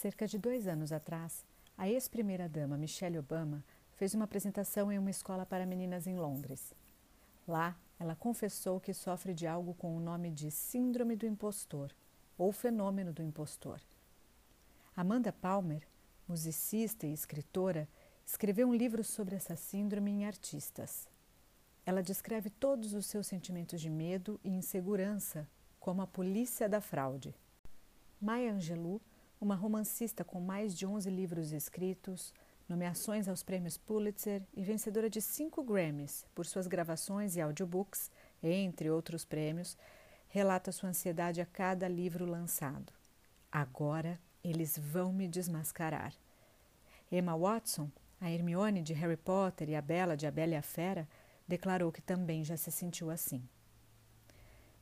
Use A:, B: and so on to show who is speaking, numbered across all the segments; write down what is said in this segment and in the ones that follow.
A: Cerca de dois anos atrás, a ex-primeira-dama Michelle Obama fez uma apresentação em uma escola para meninas em Londres. Lá, ela confessou que sofre de algo com o nome de Síndrome do Impostor ou Fenômeno do Impostor. Amanda Palmer, musicista e escritora, escreveu um livro sobre essa síndrome em Artistas. Ela descreve todos os seus sentimentos de medo e insegurança como a polícia da fraude. Maya Angelou, uma romancista com mais de 11 livros escritos, nomeações aos prêmios Pulitzer e vencedora de cinco Grammys por suas gravações e audiobooks, entre outros prêmios, relata sua ansiedade a cada livro lançado. Agora eles vão me desmascarar. Emma Watson, a Hermione de Harry Potter e a Bella de A Bela e a Fera, declarou que também já se sentiu assim.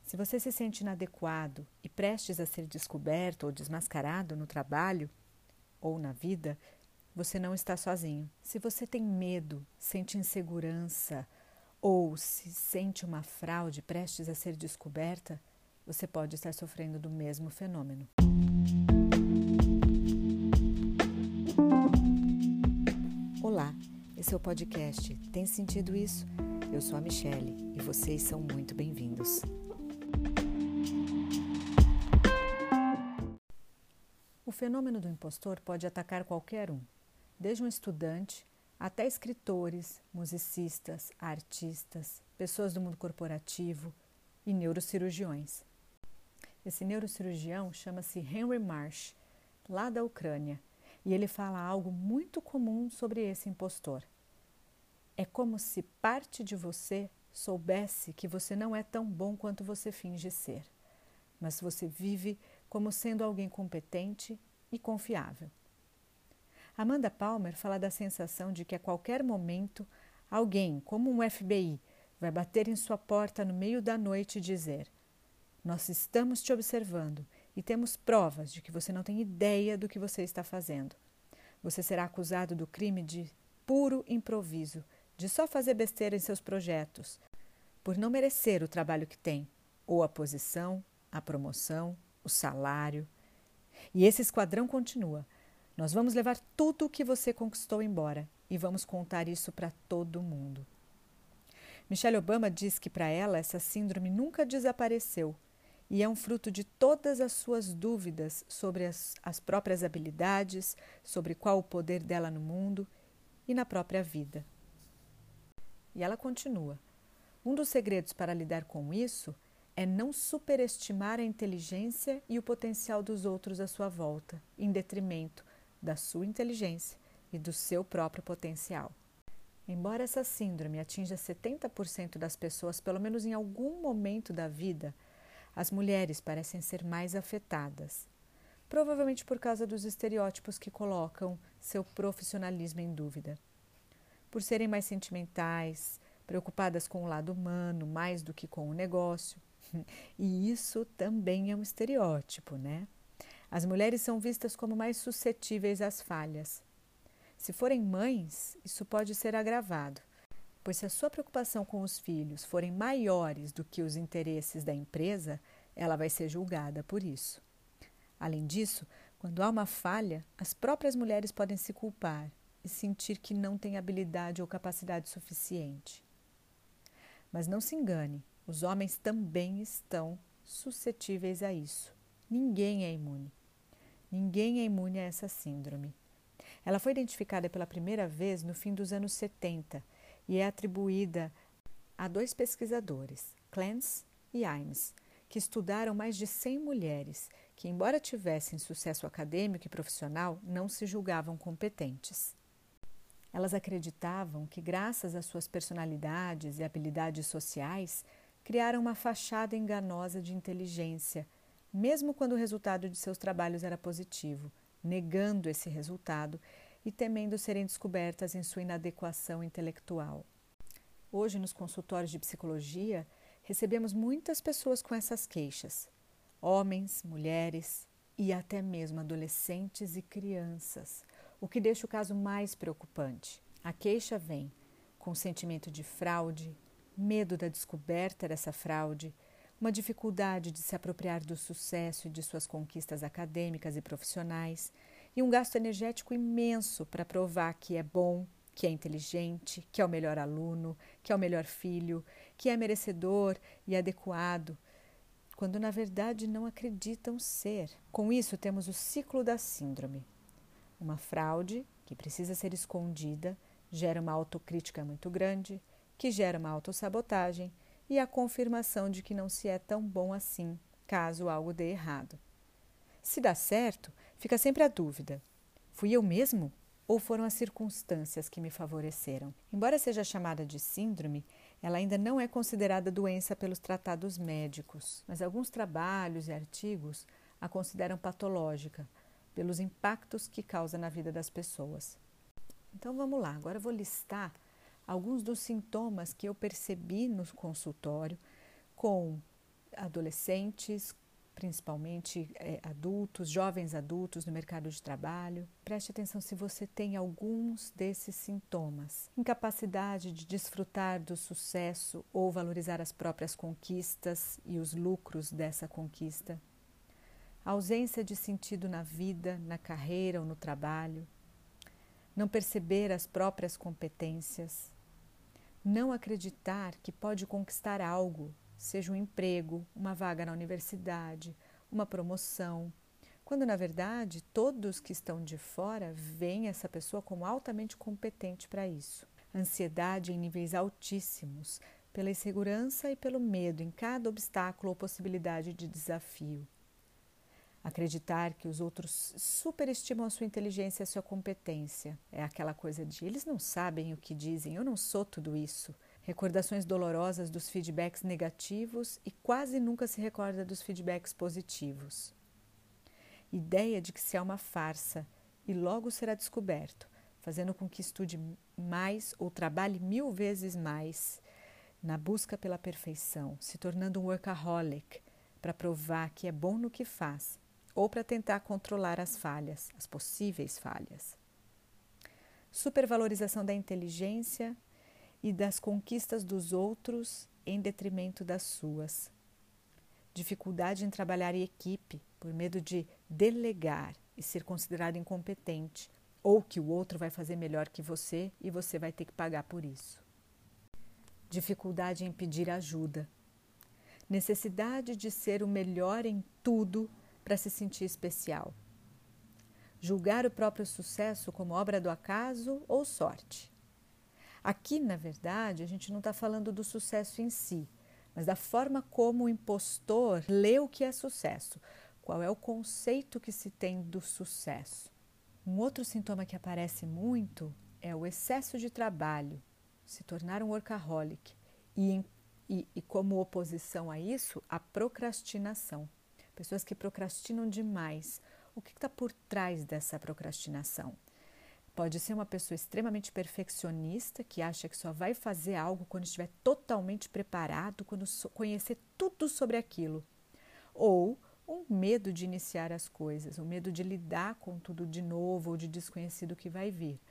A: Se você se sente inadequado e prestes a ser descoberto ou desmascarado no trabalho ou na vida, você não está sozinho. Se você tem medo, sente insegurança ou se sente uma fraude prestes a ser descoberta, você pode estar sofrendo do mesmo fenômeno. Olá, esse é o podcast Tem Sentido Isso? Eu sou a Michelle e vocês são muito bem-vindos. Fenômeno do impostor pode atacar qualquer um desde um estudante até escritores, musicistas, artistas, pessoas do mundo corporativo e neurocirurgiões. Esse neurocirurgião chama-se Henry Marsh, lá da Ucrânia, e ele fala algo muito comum sobre esse impostor. É como se parte de você soubesse que você não é tão bom quanto você finge ser, mas você vive como sendo alguém competente e confiável. Amanda Palmer fala da sensação de que a qualquer momento alguém, como um FBI, vai bater em sua porta no meio da noite e dizer: Nós estamos te observando e temos provas de que você não tem ideia do que você está fazendo. Você será acusado do crime de puro improviso, de só fazer besteira em seus projetos, por não merecer o trabalho que tem, ou a posição, a promoção, o salário. E esse esquadrão continua. Nós vamos levar tudo o que você conquistou embora e vamos contar isso para todo mundo. Michelle Obama diz que para ela essa síndrome nunca desapareceu e é um fruto de todas as suas dúvidas sobre as, as próprias habilidades, sobre qual o poder dela no mundo e na própria vida. E ela continua: um dos segredos para lidar com isso é não superestimar a inteligência e o potencial dos outros à sua volta, em detrimento da sua inteligência e do seu próprio potencial. Embora essa síndrome atinja 70% das pessoas, pelo menos em algum momento da vida, as mulheres parecem ser mais afetadas. Provavelmente por causa dos estereótipos que colocam seu profissionalismo em dúvida. Por serem mais sentimentais, preocupadas com o lado humano mais do que com o negócio. E isso também é um estereótipo, né? As mulheres são vistas como mais suscetíveis às falhas. Se forem mães, isso pode ser agravado, pois se a sua preocupação com os filhos forem maiores do que os interesses da empresa, ela vai ser julgada por isso. Além disso, quando há uma falha, as próprias mulheres podem se culpar e sentir que não têm habilidade ou capacidade suficiente. Mas não se engane, os homens também estão suscetíveis a isso. Ninguém é imune. Ninguém é imune a essa síndrome. Ela foi identificada pela primeira vez no fim dos anos 70 e é atribuída a dois pesquisadores, Clance e Imes, que estudaram mais de 100 mulheres que, embora tivessem sucesso acadêmico e profissional, não se julgavam competentes. Elas acreditavam que, graças às suas personalidades e habilidades sociais, criaram uma fachada enganosa de inteligência mesmo quando o resultado de seus trabalhos era positivo, negando esse resultado e temendo serem descobertas em sua inadequação intelectual. Hoje, nos consultórios de psicologia, recebemos muitas pessoas com essas queixas: homens, mulheres e até mesmo adolescentes e crianças, o que deixa o caso mais preocupante. A queixa vem com sentimento de fraude, medo da descoberta dessa fraude uma dificuldade de se apropriar do sucesso e de suas conquistas acadêmicas e profissionais, e um gasto energético imenso para provar que é bom, que é inteligente, que é o melhor aluno, que é o melhor filho, que é merecedor e adequado, quando na verdade não acreditam ser. Com isso, temos o ciclo da síndrome. Uma fraude que precisa ser escondida gera uma autocrítica muito grande, que gera uma autossabotagem e a confirmação de que não se é tão bom assim caso algo dê errado. Se dá certo, fica sempre a dúvida: fui eu mesmo ou foram as circunstâncias que me favoreceram? Embora seja chamada de síndrome, ela ainda não é considerada doença pelos tratados médicos, mas alguns trabalhos e artigos a consideram patológica pelos impactos que causa na vida das pessoas. Então vamos lá, agora eu vou listar alguns dos sintomas que eu percebi no consultório com adolescentes, principalmente é, adultos, jovens adultos no mercado de trabalho. Preste atenção se você tem alguns desses sintomas: incapacidade de desfrutar do sucesso ou valorizar as próprias conquistas e os lucros dessa conquista, ausência de sentido na vida, na carreira ou no trabalho, não perceber as próprias competências, não acreditar que pode conquistar algo seja um emprego, uma vaga na universidade, uma promoção, quando na verdade todos que estão de fora veem essa pessoa como altamente competente para isso. Ansiedade em níveis altíssimos, pela insegurança e pelo medo em cada obstáculo ou possibilidade de desafio. Acreditar que os outros superestimam a sua inteligência e a sua competência. É aquela coisa de eles não sabem o que dizem, eu não sou tudo isso recordações dolorosas dos feedbacks negativos e quase nunca se recorda dos feedbacks positivos. Ideia de que se é uma farsa e logo será descoberto, fazendo com que estude mais ou trabalhe mil vezes mais na busca pela perfeição, se tornando um workaholic para provar que é bom no que faz ou para tentar controlar as falhas, as possíveis falhas. Supervalorização da inteligência e das conquistas dos outros em detrimento das suas. Dificuldade em trabalhar em equipe por medo de delegar e ser considerado incompetente, ou que o outro vai fazer melhor que você e você vai ter que pagar por isso. Dificuldade em pedir ajuda. Necessidade de ser o melhor em tudo para se sentir especial. Julgar o próprio sucesso como obra do acaso ou sorte. Aqui, na verdade, a gente não está falando do sucesso em si, mas da forma como o impostor lê o que é sucesso. Qual é o conceito que se tem do sucesso? Um outro sintoma que aparece muito é o excesso de trabalho, se tornar um workaholic, e, e, e como oposição a isso, a procrastinação. Pessoas que procrastinam demais. O que está por trás dessa procrastinação? Pode ser uma pessoa extremamente perfeccionista que acha que só vai fazer algo quando estiver totalmente preparado, quando conhecer tudo sobre aquilo. Ou um medo de iniciar as coisas, um medo de lidar com tudo de novo ou de desconhecido que vai vir.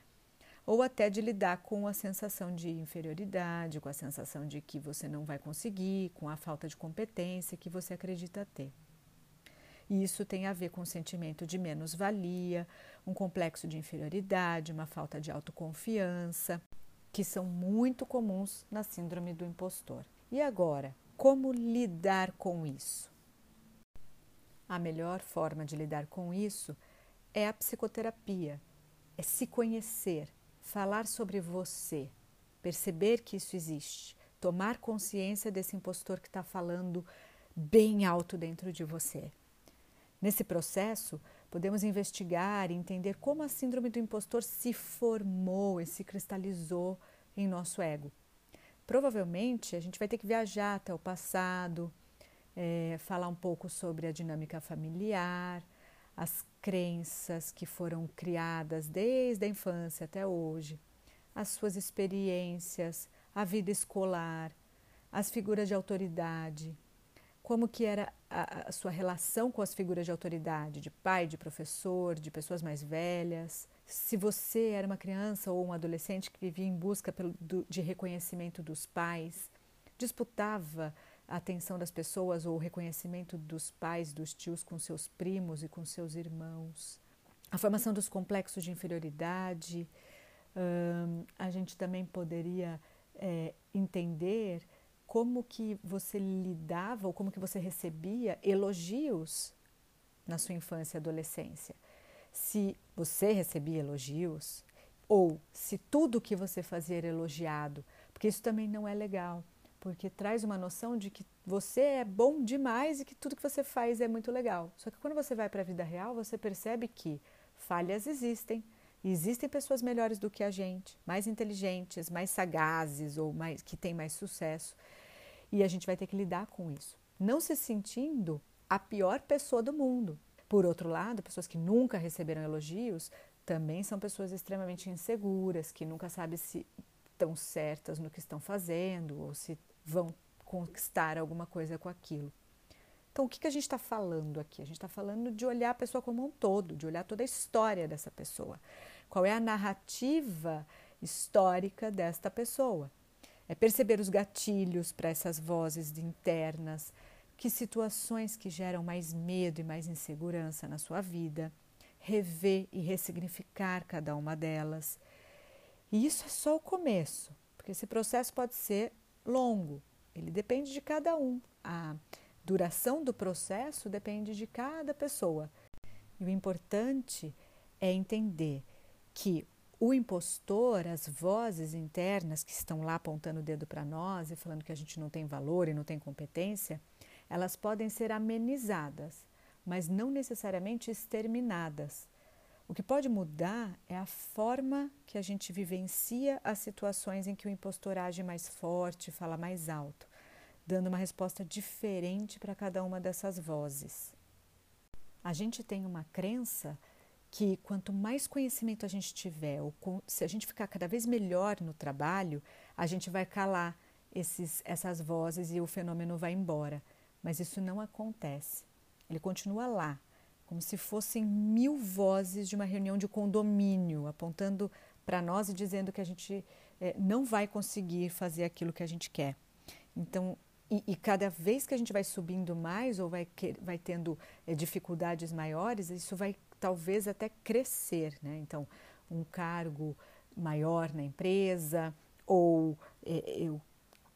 A: Ou até de lidar com a sensação de inferioridade, com a sensação de que você não vai conseguir, com a falta de competência que você acredita ter. E isso tem a ver com o sentimento de menos-valia, um complexo de inferioridade, uma falta de autoconfiança, que são muito comuns na síndrome do impostor. E agora, como lidar com isso? A melhor forma de lidar com isso é a psicoterapia, é se conhecer, falar sobre você, perceber que isso existe, tomar consciência desse impostor que está falando bem alto dentro de você. Nesse processo, podemos investigar e entender como a síndrome do impostor se formou e se cristalizou em nosso ego. Provavelmente a gente vai ter que viajar até o passado, é, falar um pouco sobre a dinâmica familiar, as crenças que foram criadas desde a infância até hoje, as suas experiências, a vida escolar, as figuras de autoridade, como que era a, a, sua relação com as figuras de autoridade, de pai, de professor, de pessoas mais velhas. Se você era uma criança ou um adolescente que vivia em busca pelo, do, de reconhecimento dos pais, disputava a atenção das pessoas ou o reconhecimento dos pais, dos tios com seus primos e com seus irmãos. a formação dos complexos de inferioridade. Um, a gente também poderia é, entender como que você lidava ou como que você recebia elogios na sua infância e adolescência. Se você recebia elogios ou se tudo que você fazia era elogiado, porque isso também não é legal, porque traz uma noção de que você é bom demais e que tudo que você faz é muito legal. Só que quando você vai para a vida real, você percebe que falhas existem, existem pessoas melhores do que a gente, mais inteligentes, mais sagazes ou mais que têm mais sucesso. E a gente vai ter que lidar com isso, não se sentindo a pior pessoa do mundo. Por outro lado, pessoas que nunca receberam elogios também são pessoas extremamente inseguras, que nunca sabem se estão certas no que estão fazendo ou se vão conquistar alguma coisa com aquilo. Então, o que, que a gente está falando aqui? A gente está falando de olhar a pessoa como um todo, de olhar toda a história dessa pessoa. Qual é a narrativa histórica desta pessoa? É perceber os gatilhos para essas vozes internas, que situações que geram mais medo e mais insegurança na sua vida, rever e ressignificar cada uma delas. E isso é só o começo, porque esse processo pode ser longo, ele depende de cada um. A duração do processo depende de cada pessoa. E o importante é entender que o impostor, as vozes internas que estão lá apontando o dedo para nós e falando que a gente não tem valor e não tem competência, elas podem ser amenizadas, mas não necessariamente exterminadas. O que pode mudar é a forma que a gente vivencia as situações em que o impostor age mais forte, fala mais alto, dando uma resposta diferente para cada uma dessas vozes. A gente tem uma crença que quanto mais conhecimento a gente tiver, ou se a gente ficar cada vez melhor no trabalho, a gente vai calar esses, essas vozes e o fenômeno vai embora. Mas isso não acontece. Ele continua lá, como se fossem mil vozes de uma reunião de condomínio, apontando para nós e dizendo que a gente é, não vai conseguir fazer aquilo que a gente quer. Então, e, e, cada vez que a gente vai subindo mais ou vai, vai tendo é, dificuldades maiores, isso vai talvez até crescer, né? Então, um cargo maior na empresa, ou é, eu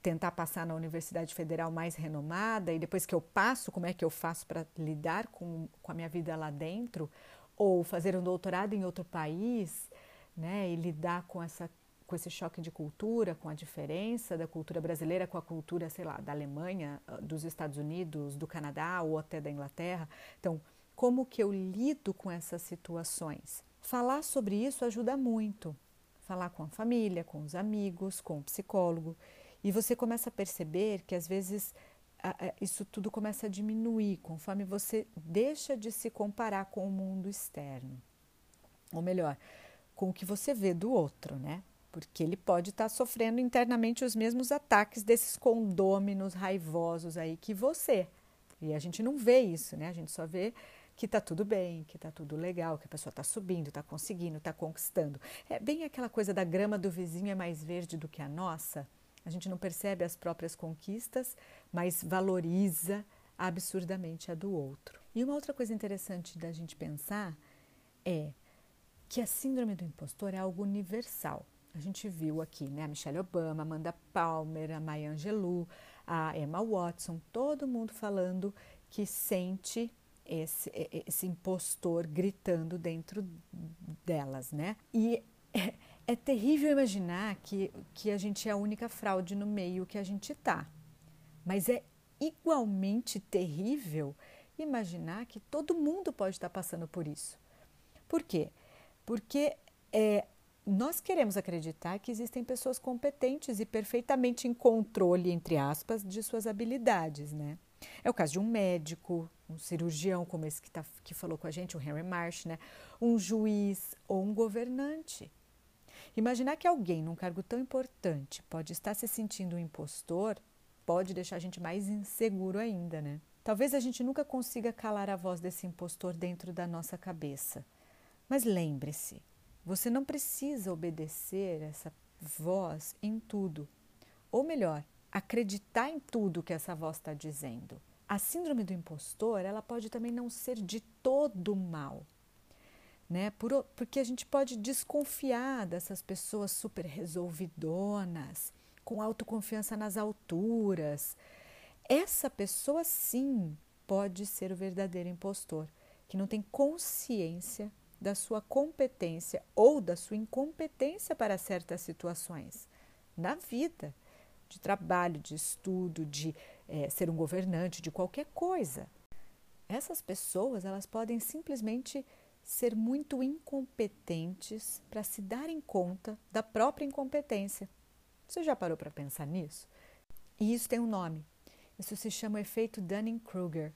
A: tentar passar na universidade federal mais renomada, e depois que eu passo, como é que eu faço para lidar com, com a minha vida lá dentro, ou fazer um doutorado em outro país, né? E lidar com essa com esse choque de cultura, com a diferença da cultura brasileira com a cultura, sei lá, da Alemanha, dos Estados Unidos, do Canadá ou até da Inglaterra. Então, como que eu lido com essas situações. Falar sobre isso ajuda muito. Falar com a família, com os amigos, com o psicólogo. E você começa a perceber que às vezes isso tudo começa a diminuir conforme você deixa de se comparar com o mundo externo. Ou melhor, com o que você vê do outro, né? Porque ele pode estar sofrendo internamente os mesmos ataques desses condôminos raivosos aí que você. E a gente não vê isso, né? A gente só vê que está tudo bem, que está tudo legal, que a pessoa está subindo, está conseguindo, está conquistando. É bem aquela coisa da grama do vizinho é mais verde do que a nossa. A gente não percebe as próprias conquistas, mas valoriza absurdamente a do outro. E uma outra coisa interessante da gente pensar é que a síndrome do impostor é algo universal. A gente viu aqui, né, a Michelle Obama, Amanda Palmer, a Maya Angelou, a Emma Watson, todo mundo falando que sente esse, esse impostor gritando dentro delas, né? E é, é terrível imaginar que, que a gente é a única fraude no meio que a gente tá. Mas é igualmente terrível imaginar que todo mundo pode estar passando por isso. Por quê? Porque é, nós queremos acreditar que existem pessoas competentes e perfeitamente em controle, entre aspas, de suas habilidades, né? É o caso de um médico, um cirurgião, como esse que, tá, que falou com a gente, o Henry Marsh, né? um juiz ou um governante. Imaginar que alguém num cargo tão importante pode estar se sentindo um impostor pode deixar a gente mais inseguro ainda, né? Talvez a gente nunca consiga calar a voz desse impostor dentro da nossa cabeça. Mas lembre-se, você não precisa obedecer essa voz em tudo. Ou melhor, acreditar em tudo que essa voz está dizendo. A síndrome do impostor, ela pode também não ser de todo mal. né? Por, porque a gente pode desconfiar dessas pessoas super resolvidonas, com autoconfiança nas alturas. Essa pessoa sim pode ser o verdadeiro impostor, que não tem consciência da sua competência ou da sua incompetência para certas situações na vida, de trabalho, de estudo, de é, ser um governante, de qualquer coisa. Essas pessoas elas podem simplesmente ser muito incompetentes para se darem conta da própria incompetência. Você já parou para pensar nisso? E isso tem um nome. Isso se chama efeito Dunning-Kruger.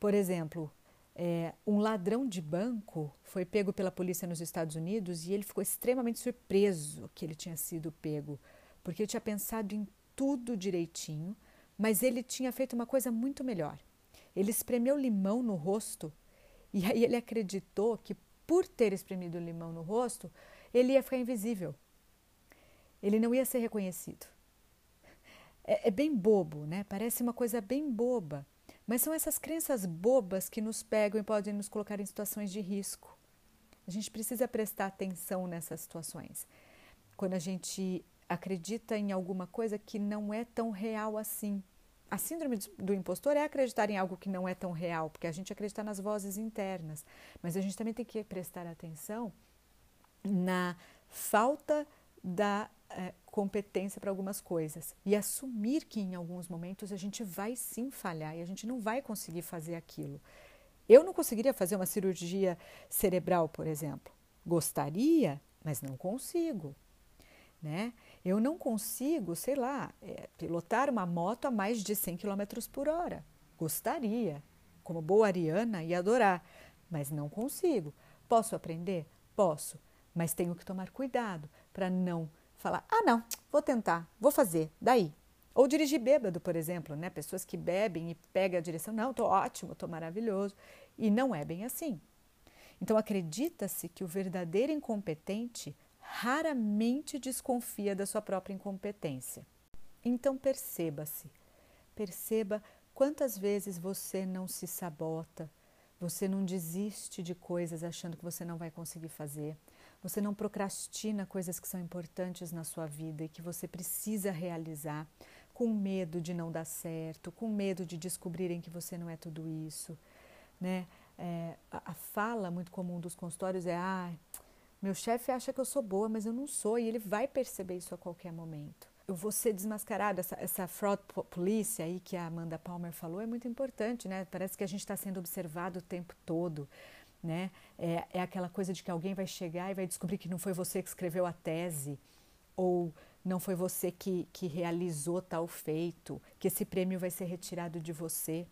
A: Por exemplo, é, um ladrão de banco foi pego pela polícia nos Estados Unidos e ele ficou extremamente surpreso que ele tinha sido pego, porque ele tinha pensado em tudo direitinho, mas ele tinha feito uma coisa muito melhor. Ele espremeu limão no rosto e aí ele acreditou que por ter espremido limão no rosto, ele ia ficar invisível. Ele não ia ser reconhecido. É, é bem bobo, né? Parece uma coisa bem boba. Mas são essas crenças bobas que nos pegam e podem nos colocar em situações de risco. A gente precisa prestar atenção nessas situações. Quando a gente acredita em alguma coisa que não é tão real assim. A síndrome do impostor é acreditar em algo que não é tão real, porque a gente acredita nas vozes internas, mas a gente também tem que prestar atenção na falta da é, competência para algumas coisas e assumir que em alguns momentos a gente vai sim falhar e a gente não vai conseguir fazer aquilo. Eu não conseguiria fazer uma cirurgia cerebral, por exemplo. Gostaria, mas não consigo. Né? Eu não consigo, sei lá, é, pilotar uma moto a mais de 100 km por hora. Gostaria, como boa ariana, e adorar, mas não consigo. Posso aprender? Posso, mas tenho que tomar cuidado para não falar: ah, não, vou tentar, vou fazer, daí. Ou dirigir bêbado, por exemplo, né? Pessoas que bebem e pegam a direção, não, estou ótimo, estou maravilhoso. E não é bem assim. Então acredita-se que o verdadeiro incompetente raramente desconfia da sua própria incompetência. Então perceba-se, perceba quantas vezes você não se sabota, você não desiste de coisas achando que você não vai conseguir fazer, você não procrastina coisas que são importantes na sua vida e que você precisa realizar, com medo de não dar certo, com medo de descobrirem que você não é tudo isso. Né? É, a, a, fala muito comum dos consultórios é: ah, meu chefe acha que eu sou boa, mas eu não sou, e ele vai perceber isso a qualquer momento. Eu vou ser desmascarada. Essa, essa fraud police aí que a Amanda Palmer falou é muito importante, né? Parece que a gente está sendo observado o tempo todo. Né? É, é aquela coisa de que alguém vai chegar e vai descobrir que não foi você que escreveu a tese, ou não foi você que, que realizou tal feito, que esse prêmio vai ser retirado de você.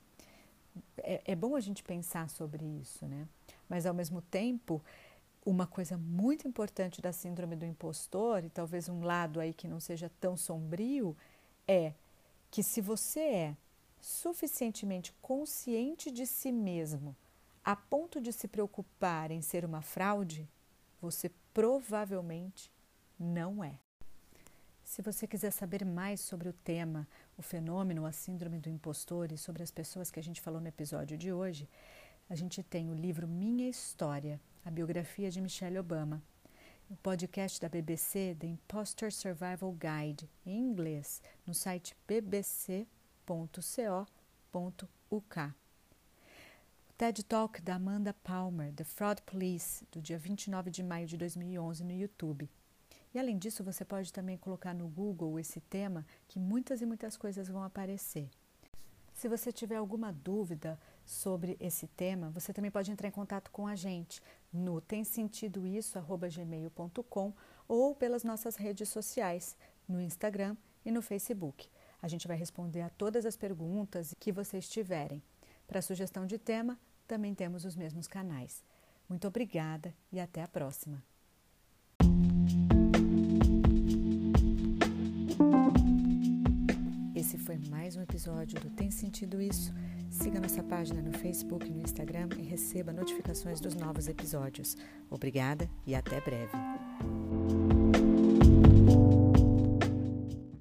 A: É, é bom a gente pensar sobre isso, né? Mas ao mesmo tempo, uma coisa muito importante da síndrome do impostor, e talvez um lado aí que não seja tão sombrio, é que se você é suficientemente consciente de si mesmo a ponto de se preocupar em ser uma fraude, você provavelmente não é. Se você quiser saber mais sobre o tema, o fenômeno, a síndrome do impostor e sobre as pessoas que a gente falou no episódio de hoje, a gente tem o livro Minha História a biografia de Michelle Obama, o podcast da BBC, The Imposter Survival Guide, em inglês, no site bbc.co.uk. TED Talk da Amanda Palmer, The Fraud Police, do dia 29 de maio de 2011, no YouTube. E além disso, você pode também colocar no Google esse tema, que muitas e muitas coisas vão aparecer. Se você tiver alguma dúvida sobre esse tema, você também pode entrar em contato com a gente no temsentidoisso@gmail.com ou pelas nossas redes sociais, no Instagram e no Facebook. A gente vai responder a todas as perguntas que vocês tiverem. Para sugestão de tema, também temos os mesmos canais. Muito obrigada e até a próxima. Esse foi mais um episódio do Tem Sentido Isso? Siga nossa página no Facebook e no Instagram e receba notificações dos novos episódios. Obrigada e até breve.